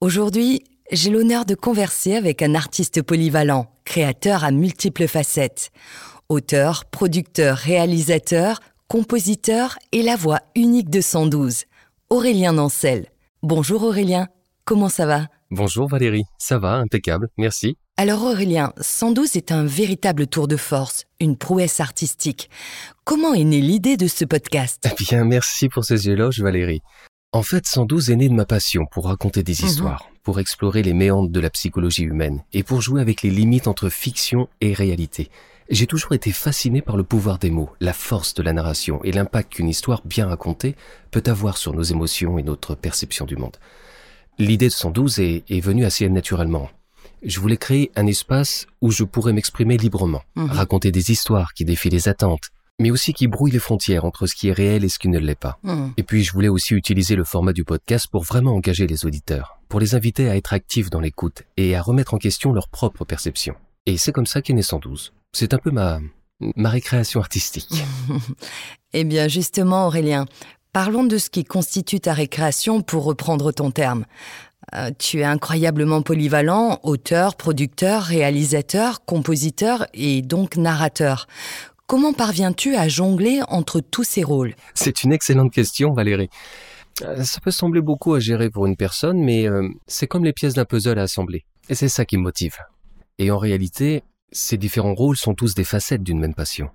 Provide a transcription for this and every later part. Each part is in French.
Aujourd'hui, j'ai l'honneur de converser avec un artiste polyvalent, créateur à multiples facettes. Auteur, producteur, réalisateur, compositeur et la voix unique de 112. Aurélien Nancel. Bonjour Aurélien, comment ça va? Bonjour Valérie, ça va, impeccable, merci. Alors Aurélien, 112 est un véritable tour de force, une prouesse artistique. Comment est née l'idée de ce podcast? Eh bien, merci pour ces éloges Valérie. En fait, 112 est né de ma passion pour raconter des Mhm. histoires, pour explorer les méandres de la psychologie humaine et pour jouer avec les limites entre fiction et réalité. J'ai toujours été fasciné par le pouvoir des mots, la force de la narration et l'impact qu'une histoire bien racontée peut avoir sur nos émotions et notre perception du monde. L'idée de 112 est, est venue assez naturellement. Je voulais créer un espace où je pourrais m'exprimer librement, Mhm. raconter des histoires qui défient les attentes, mais aussi qui brouillent les frontières entre ce qui est réel et ce qui ne l'est pas. Hmm, Et puis je voulais aussi utiliser le format du podcast pour vraiment engager les auditeurs, pour les inviter à être actifs dans l'écoute et à remettre en question leur propre perception. Et c'est comme ça qu'est né 112. C'est un peu ma, ma récréation artistique. Eh bien justement Aurélien, parlons de ce qui constitue ta récréation pour reprendre ton terme. Euh, tu es incroyablement polyvalent, auteur, producteur, réalisateur, compositeur et donc narrateur. Comment parviens-tu à jongler entre tous ces rôles? C'est une excellente question, Valérie. Euh, Ça peut sembler beaucoup à gérer pour une personne, mais euh, c'est comme les pièces d'un puzzle à assembler. Et c'est ça qui me motive. Et en réalité, ces différents rôles sont tous des facettes d'une même passion.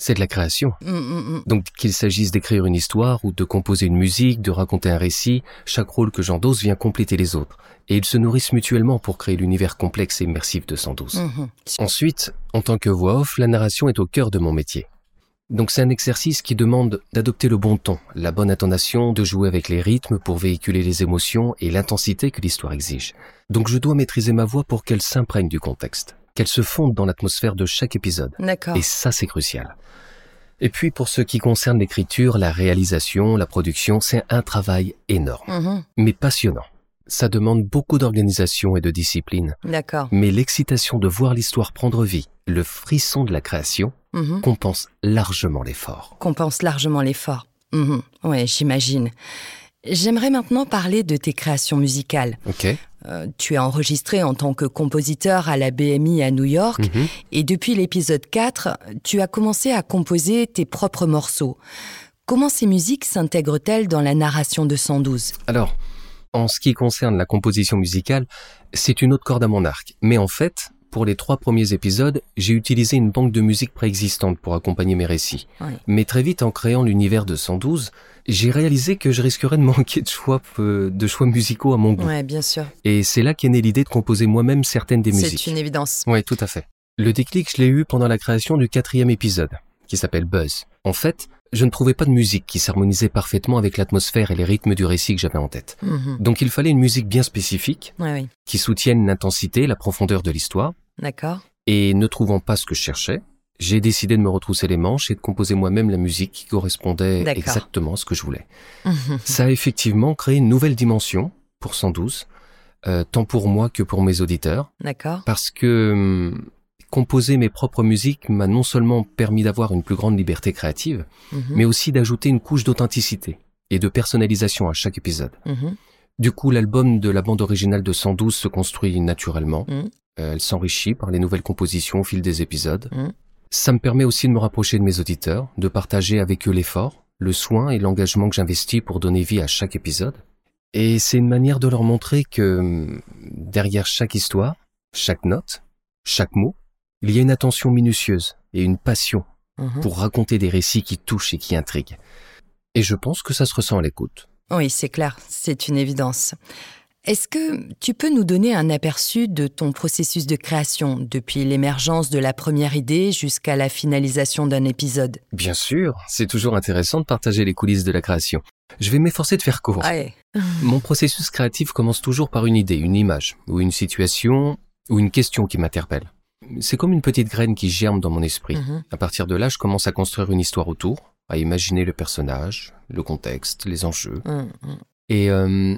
C'est de la création. Hmm, hmm, hmm. Donc qu'il s'agisse d'écrire une histoire ou de composer une musique, de raconter un récit, chaque rôle que j'endosse vient compléter les autres. Et ils se nourrissent mutuellement pour créer l'univers complexe et immersif de 112. Mhm. Ensuite, en tant que voix off, la narration est au cœur de mon métier. Donc c'est un exercice qui demande d'adopter le bon ton, la bonne intonation, de jouer avec les rythmes pour véhiculer les émotions et l'intensité que l'histoire exige. Donc je dois maîtriser ma voix pour qu'elle s'imprègne du contexte, qu'elle se fonde dans l'atmosphère de chaque épisode. D'accord. Et ça, c'est crucial. Et puis, pour ce qui concerne l'écriture, la réalisation, la production, c'est un travail énorme, Mhm. mais passionnant. Ça demande beaucoup d'organisation et de discipline, D'accord. mais l'excitation de voir l'histoire prendre vie, le frisson de la création, Mhm. compense largement l'effort. compense largement l'effort. Mhm. Ouais, j'imagine. J'aimerais maintenant parler de tes créations musicales. Ok Euh, tu es enregistré en tant que compositeur à la BMI à New York Mhm. et depuis l'épisode 4, tu as commencé à composer tes propres morceaux. Comment ces musiques s'intègrent-elles dans la narration de 112 Alors, en ce qui concerne la composition musicale, c'est une autre corde à mon arc. Mais en fait, pour les trois premiers épisodes, j'ai utilisé une banque de musique préexistante pour accompagner mes récits. Ouais. Mais très vite, en créant l'univers de 112, j'ai réalisé que je risquerais de manquer de choix, euh, de choix musicaux à mon goût. Ouais, bien sûr. Et c'est là qu'est née l'idée de composer moi-même certaines des musiques. C'est une évidence. Oui, tout à fait. Le déclic, je l'ai eu pendant la création du quatrième épisode, qui s'appelle Buzz. En fait, je ne trouvais pas de musique qui s'harmonisait parfaitement avec l'atmosphère et les rythmes du récit que j'avais en tête. Mhm. Donc il fallait une musique bien spécifique, Ouais, oui. qui soutienne l'intensité, la profondeur de l'histoire, D'accord. et ne trouvant pas ce que je cherchais, j'ai décidé de me retrousser les manches et de composer moi-même la musique qui correspondait exactement à ce que je voulais. Mhm. Ça a effectivement créé une nouvelle dimension pour 112, euh, tant pour moi que pour mes auditeurs, D'accord. parce que hum, composer mes propres musiques m'a non seulement permis d'avoir une plus grande liberté créative, Mhm. mais aussi d'ajouter une couche d'authenticité et de personnalisation à chaque épisode. Mhm. Du coup, l'album de la bande originale de 112 se construit naturellement. Euh, elle s'enrichit par les nouvelles compositions au fil des épisodes. Ça me permet aussi de me rapprocher de mes auditeurs, de partager avec eux l'effort, le soin et l'engagement que j'investis pour donner vie à chaque épisode. Et c'est une manière de leur montrer que hum, derrière chaque histoire, chaque note, chaque mot, il y a une attention minutieuse et une passion Mhm. pour raconter des récits qui touchent et qui intriguent. Et je pense que ça se ressent à l'écoute. Oui, c'est clair, c'est une évidence. Est-ce que tu peux nous donner un aperçu de ton processus de création, depuis l'émergence de la première idée jusqu'à la finalisation d'un épisode? Bien sûr, c'est toujours intéressant de partager les coulisses de la création. Je vais m'efforcer de faire court. Ouais. Mon processus créatif commence toujours par une idée, une image, ou une situation, ou une question qui m'interpelle. C'est comme une petite graine qui germe dans mon esprit. Mhm. À partir de là, je commence à construire une histoire autour, à imaginer le personnage, le contexte, les enjeux. Mhm. Et euh,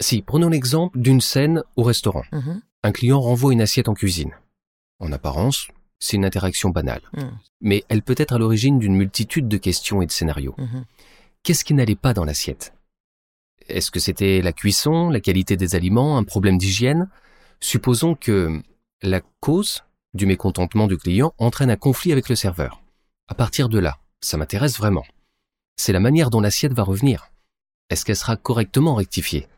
si, prenons l'exemple d'une scène au restaurant. Mhm. Un client renvoie une assiette en cuisine. En apparence, c'est une interaction banale. Mhm. Mais elle peut être à l'origine d'une multitude de questions et de scénarios. Mhm. Qu'est-ce qui n'allait pas dans l'assiette? Est-ce que c'était la cuisson, la qualité des aliments, un problème d'hygiène? Supposons que la cause du mécontentement du client entraîne un conflit avec le serveur. À partir de là, ça m'intéresse vraiment. C'est la manière dont l'assiette va revenir. Est-ce qu'elle sera correctement rectifiée?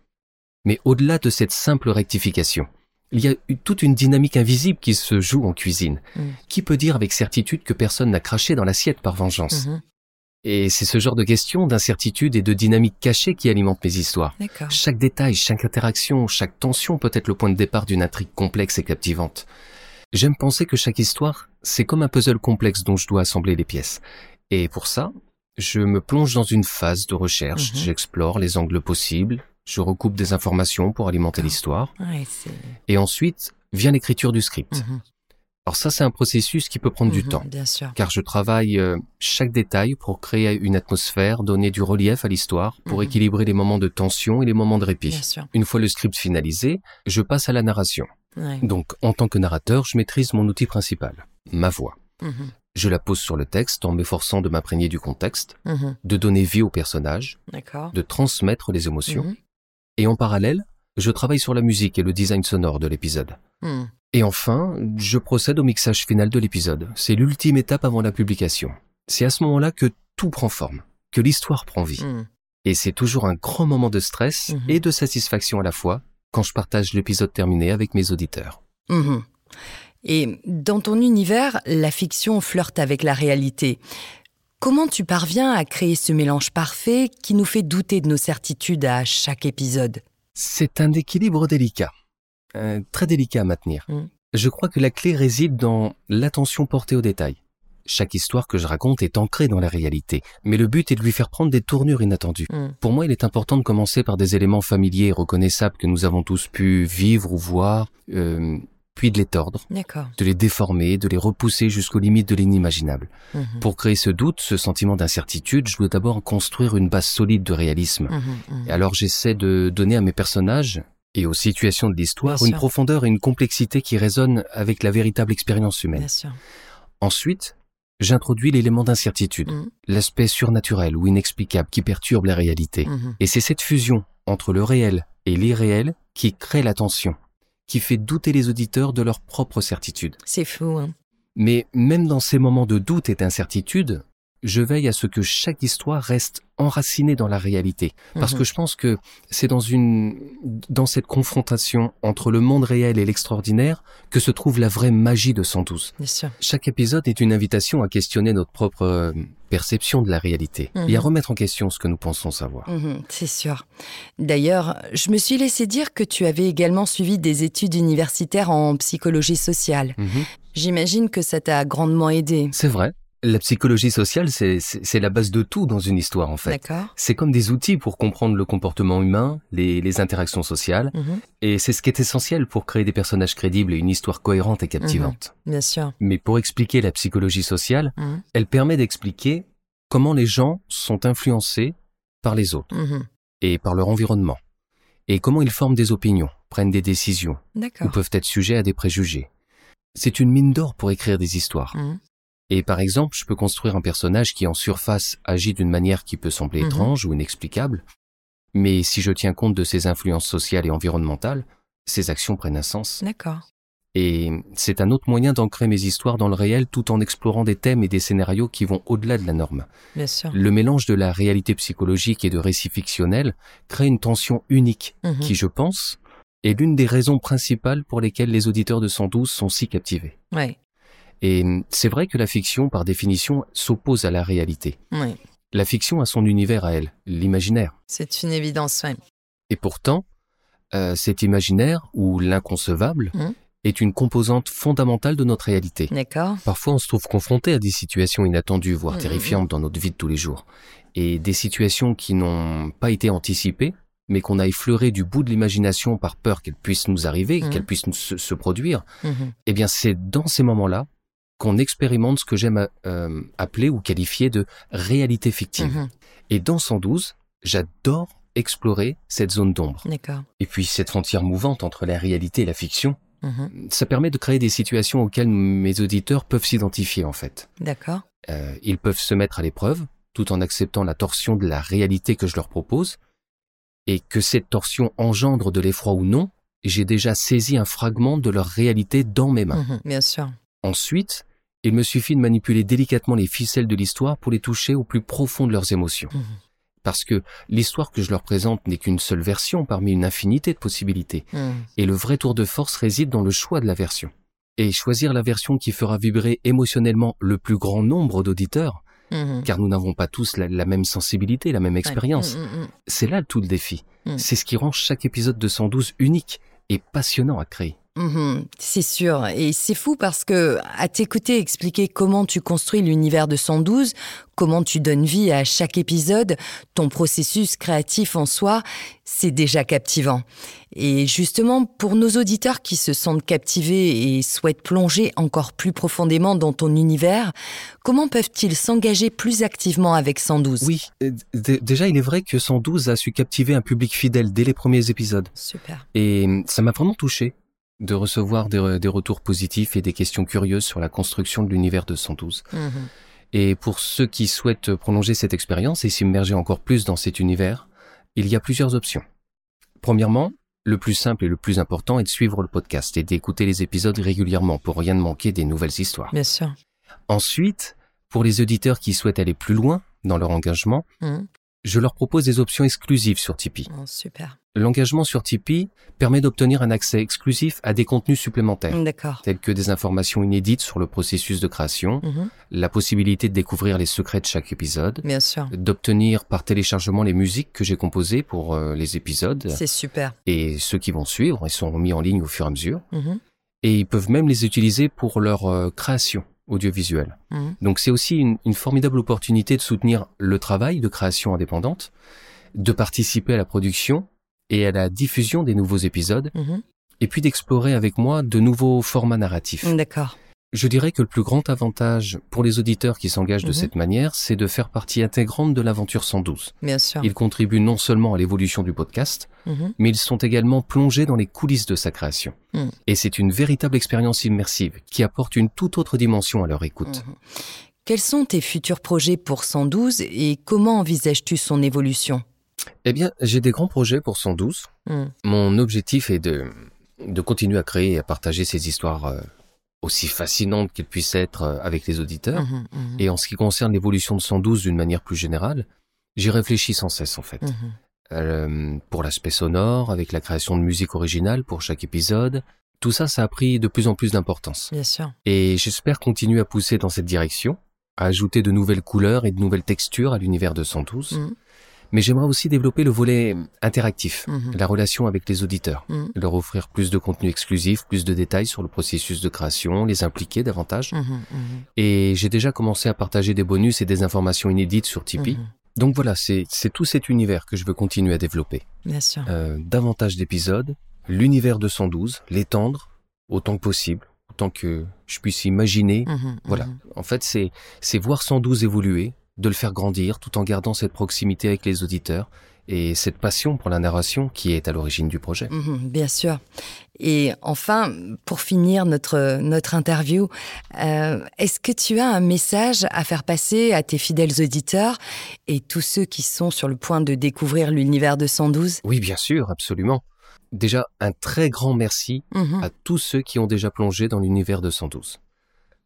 Mais au-delà de cette simple rectification, il y a toute une dynamique invisible qui se joue en cuisine. Mm. Qui peut dire avec certitude que personne n'a craché dans l'assiette par vengeance? Mhm. Et c'est ce genre de questions, d'incertitude et de dynamique cachée qui alimentent mes histoires. Chaque détail, chaque interaction, chaque tension peut être le point de départ d'une intrigue complexe et captivante. J'aime penser que chaque histoire, c'est comme un puzzle complexe dont je dois assembler les pièces. Et pour ça, je me plonge dans une phase de recherche, Mhm. j'explore les angles possibles, je recoupe des informations pour alimenter l'histoire, Ouais, et ensuite vient l'écriture du script. Mhm. Alors ça, c'est un processus qui peut prendre du Mhm, temps Bien sûr. car je travaille euh, chaque détail pour créer une atmosphère, donner du relief à l'histoire, pour Mhm. équilibrer les moments de tension et les moments de répit. Bien sûr. Une fois le script finalisé, je passe à la narration. Ouais. Donc, en tant que narrateur, je maîtrise mon outil principal, ma voix. Je la pose sur le texte en m'efforçant de m'imprégner du contexte, de donner vie au personnage, de transmettre les émotions. Et en parallèle, je travaille sur la musique et le design sonore de l'épisode. Mhm. Et enfin, je procède au mixage final de l'épisode. C'est l'ultime étape avant la publication. C'est à ce moment-là que tout prend forme, que l'histoire prend vie. Mhm. Et c'est toujours un grand moment de stress Mhm. et de satisfaction à la fois quand je partage l'épisode terminé avec mes auditeurs. Mhm. Et dans ton univers, la fiction flirte avec la réalité. Comment tu parviens à créer ce mélange parfait qui nous fait douter de nos certitudes à chaque épisode? C'est un équilibre délicat, euh, très délicat à maintenir. Mm. Je crois que la clé réside dans l'attention portée aux détails. Chaque histoire que je raconte est ancrée dans la réalité, mais le but est de lui faire prendre des tournures inattendues. Mm. Pour moi, il est important de commencer par des éléments familiers et reconnaissables que nous avons tous pu vivre ou voir, euh, puis de les tordre, de les déformer, de les repousser jusqu'aux limites de l'inimaginable. Mhm. Pour créer ce doute, ce sentiment d'incertitude, je dois d'abord construire une base solide de réalisme. Mhm, mhm. Et alors j'essaie de donner à mes personnages et aux situations de l'histoire une sûr. profondeur et une complexité qui résonnent avec la véritable expérience humaine. Bien sûr. Ensuite, j'introduis l'élément d'incertitude, l'aspect surnaturel ou inexplicable qui perturbe la réalité. Et c'est cette fusion entre le réel et l'irréel qui crée la tension, qui fait douter les auditeurs de leur propre certitude. C'est fou. Hein Mais même dans ces moments de doute et d'incertitude, je veille à ce que chaque histoire reste enracinée dans la réalité. Parce Mhm. que je pense que c'est dans une, dans cette confrontation entre le monde réel et l'extraordinaire que se trouve la vraie magie de 112. Bien sûr. Chaque épisode est une invitation à questionner notre propre euh, perception de la réalité Mhm. et à remettre en question ce que nous pensons savoir. Mhm, c'est sûr. D'ailleurs, je me suis laissé dire que tu avais également suivi des études universitaires en psychologie sociale. Mhm. J'imagine que ça t'a grandement aidé. C'est vrai. La psychologie sociale, c'est- la base de tout dans une histoire, en fait. D'accord C'est comme des outils pour comprendre le comportement humain, les, les interactions sociales, Mhm, et c'est ce qui est essentiel pour créer des personnages crédibles et une histoire cohérente et captivante. Bien sûr. Mais pour expliquer la psychologie sociale, Mhm, elle permet d'expliquer comment les gens sont influencés par les autres mhm. et par leur environnement, et comment ils forment des opinions, prennent des décisions, ou peuvent être sujets à des préjugés. C'est une mine d'or pour écrire des histoires. Mhm, Et par exemple, je peux construire un personnage qui en surface agit d'une manière qui peut sembler Mhm. étrange ou inexplicable, mais si je tiens compte de ses influences sociales et environnementales, ses actions prennent un sens. D'accord. Et c'est un autre moyen d'ancrer mes histoires dans le réel tout en explorant des thèmes et des scénarios qui vont au-delà de la norme. Bien sûr. Le mélange de la réalité psychologique et de récits fictionnels crée une tension unique Mhm. qui, je pense, est l'une des raisons principales pour lesquelles les auditeurs de 112 sont si captivés. Ouais. Et hum, c'est vrai que la fiction, par définition, s'oppose à la réalité. La fiction a son univers à elle, l'imaginaire. C'est une évidence, ouais. Et pourtant, euh, cet imaginaire, ou l'inconcevable, Mhm. est une composante fondamentale de notre réalité. D'accord. Parfois, on se trouve confronté à des situations inattendues, voire Mhm, terrifiantes dans notre vie de tous les jours. Et des situations qui n'ont pas été anticipées, mais qu'on a effleurées du bout de l'imagination par peur qu'elles puissent nous arriver, qu'elles puissent nous- se, se produire. Eh bien, c'est dans ces moments-là qu'on expérimente ce que j'aime euh, appeler ou qualifier de réalité fictive. Mhm. Et dans 112, j'adore explorer cette zone d'ombre. Et puis cette frontière mouvante entre la réalité et la fiction, Mhm. ça permet de créer des situations auxquelles mes auditeurs peuvent s'identifier en fait. D'accord. Euh, ils peuvent se mettre à l'épreuve tout en acceptant la torsion de la réalité que je leur propose. Et que cette torsion engendre de l'effroi ou non, j'ai déjà saisi un fragment de leur réalité dans mes mains. Mhm, bien sûr. Ensuite, il me suffit de manipuler délicatement les ficelles de l'histoire pour les toucher au plus profond de leurs émotions. Mhm. Parce que l'histoire que je leur présente n'est qu'une seule version parmi une infinité de possibilités. Mhm. Et le vrai tour de force réside dans le choix de la version. Et choisir la version qui fera vibrer émotionnellement le plus grand nombre d'auditeurs, Mhm. car nous n'avons pas tous la, la même sensibilité, la même expérience. Ouais. C'est là tout le défi. C'est ce qui rend chaque épisode de 112 unique et passionnant à créer. Mhm, c'est sûr. Et c'est fou parce que, à t'écouter expliquer comment tu construis l'univers de 112, comment tu donnes vie à chaque épisode, ton processus créatif en soi, c'est déjà captivant. Et justement, pour nos auditeurs qui se sentent captivés et souhaitent plonger encore plus profondément dans ton univers, comment peuvent-ils s'engager plus activement avec 112 Oui, euh, déjà il est vrai que 112 a su captiver un public fidèle dès les premiers épisodes. Super. Et hum, ça m'a vraiment touché de recevoir des, re- des retours positifs et des questions curieuses sur la construction de l'univers de 112. Mhm. Et pour ceux qui souhaitent prolonger cette expérience et s'immerger encore plus dans cet univers, il y a plusieurs options. Premièrement, le plus simple et le plus important est de suivre le podcast et d'écouter les épisodes régulièrement pour rien ne manquer des nouvelles histoires. Bien sûr. Ensuite, pour les auditeurs qui souhaitent aller plus loin dans leur engagement, Mhm. Je leur propose des options exclusives sur Tipeee. Oh, super. L'engagement sur Tipeee permet d'obtenir un accès exclusif à des contenus supplémentaires, tels que des informations inédites sur le processus de création, Mhm. la possibilité de découvrir les secrets de chaque épisode, Bien sûr. d'obtenir par téléchargement les musiques que j'ai composées pour euh, les épisodes C'est super. et ceux qui vont suivre, ils sont mis en ligne au fur et à mesure, Mhm. et ils peuvent même les utiliser pour leur euh, création audiovisuelle. Mhm. Donc c'est aussi une, une formidable opportunité de soutenir le travail de création indépendante, de participer à la production et à la diffusion des nouveaux épisodes, Mhm. et puis d'explorer avec moi de nouveaux formats narratifs. D'accord. Je dirais que le plus grand avantage pour les auditeurs qui s'engagent de Mhm. cette manière, c'est de faire partie intégrante de l'aventure 112. Bien sûr. Ils contribuent non seulement à l'évolution du podcast, Mhm. mais ils sont également plongés dans les coulisses de sa création. Mhm. Et c'est une véritable expérience immersive qui apporte une toute autre dimension à leur écoute. Quels sont tes futurs projets pour 112 et comment envisages-tu son évolution? Eh bien, j'ai des grands projets pour 112. Mhm. Mon objectif est de, de continuer à créer et à partager ces histoires euh, aussi fascinantes qu'elles puissent être euh, avec les auditeurs. Mhm, mhm, Et en ce qui concerne l'évolution de 112 d'une manière plus générale, j'y réfléchis sans cesse en fait. Euh, pour l'aspect sonore, avec la création de musique originale pour chaque épisode, tout ça, ça a pris de plus en plus d'importance. Bien sûr. Et j'espère continuer à pousser dans cette direction, à ajouter de nouvelles couleurs et de nouvelles textures à l'univers de 112. Mais j'aimerais aussi développer le volet interactif, Mhm. la relation avec les auditeurs, Mhm. leur offrir plus de contenu exclusif, plus de détails sur le processus de création, les impliquer davantage. Mhm, Et j'ai déjà commencé à partager des bonus et des informations inédites sur Tipeee. Donc voilà, c'est tout cet univers que je veux continuer à développer. Bien sûr. Euh, davantage d'épisodes, l'univers de 112, l'étendre autant que possible, autant que je puisse imaginer. Voilà. En fait, c'est c'est voir 112 évoluer, de le faire grandir tout en gardant cette proximité avec les auditeurs et cette passion pour la narration qui est à l'origine du projet. Mhm, bien sûr. Et enfin, pour finir notre, notre interview, euh, est-ce que tu as un message à faire passer à tes fidèles auditeurs et tous ceux qui sont sur le point de découvrir l'univers de 112 Oui, bien sûr, absolument. Déjà, un très grand merci Mhm, à tous ceux qui ont déjà plongé dans l'univers de 112.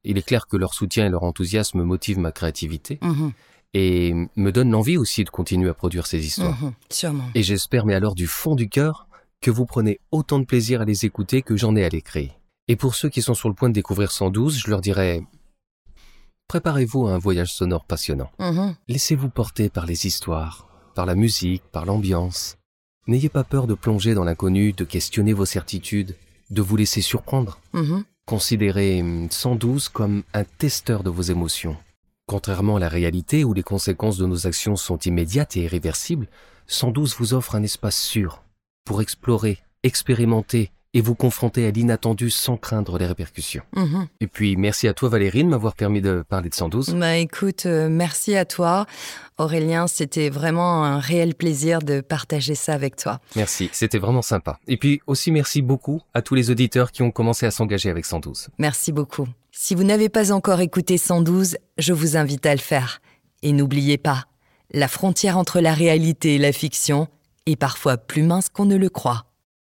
Il est clair que leur soutien et leur enthousiasme motivent ma créativité mhm, et me donnent l'envie aussi de continuer à produire ces histoires. mhm, Sûrement. Et j'espère, mais alors du fond du cœur, que vous prenez autant de plaisir à les écouter que j'en ai à les créer. Et pour ceux qui sont sur le point de découvrir 112, je leur dirais préparez-vous à un voyage sonore passionnant. Mhm, Laissez-vous porter par les histoires, par la musique, par l'ambiance. N'ayez pas peur de plonger dans l'inconnu, de questionner vos certitudes, de vous laisser surprendre. Considérez hum, 112 comme un testeur de vos émotions. Contrairement à la réalité où les conséquences de nos actions sont immédiates et irréversibles, 112 vous offre un espace sûr pour explorer, expérimenter et vous confronter à l'inattendu sans craindre les répercussions. Mhm. Et puis merci à toi Valérie de m'avoir permis de parler de 112. Bah écoute, euh, merci à toi. Aurélien, c'était vraiment un réel plaisir de partager ça avec toi. Merci, c'était vraiment sympa. Et puis aussi merci beaucoup à tous les auditeurs qui ont commencé à s'engager avec 112. Merci beaucoup. Si vous n'avez pas encore écouté 112, je vous invite à le faire. Et n'oubliez pas, la frontière entre la réalité et la fiction et parfois plus mince qu'on ne le croit.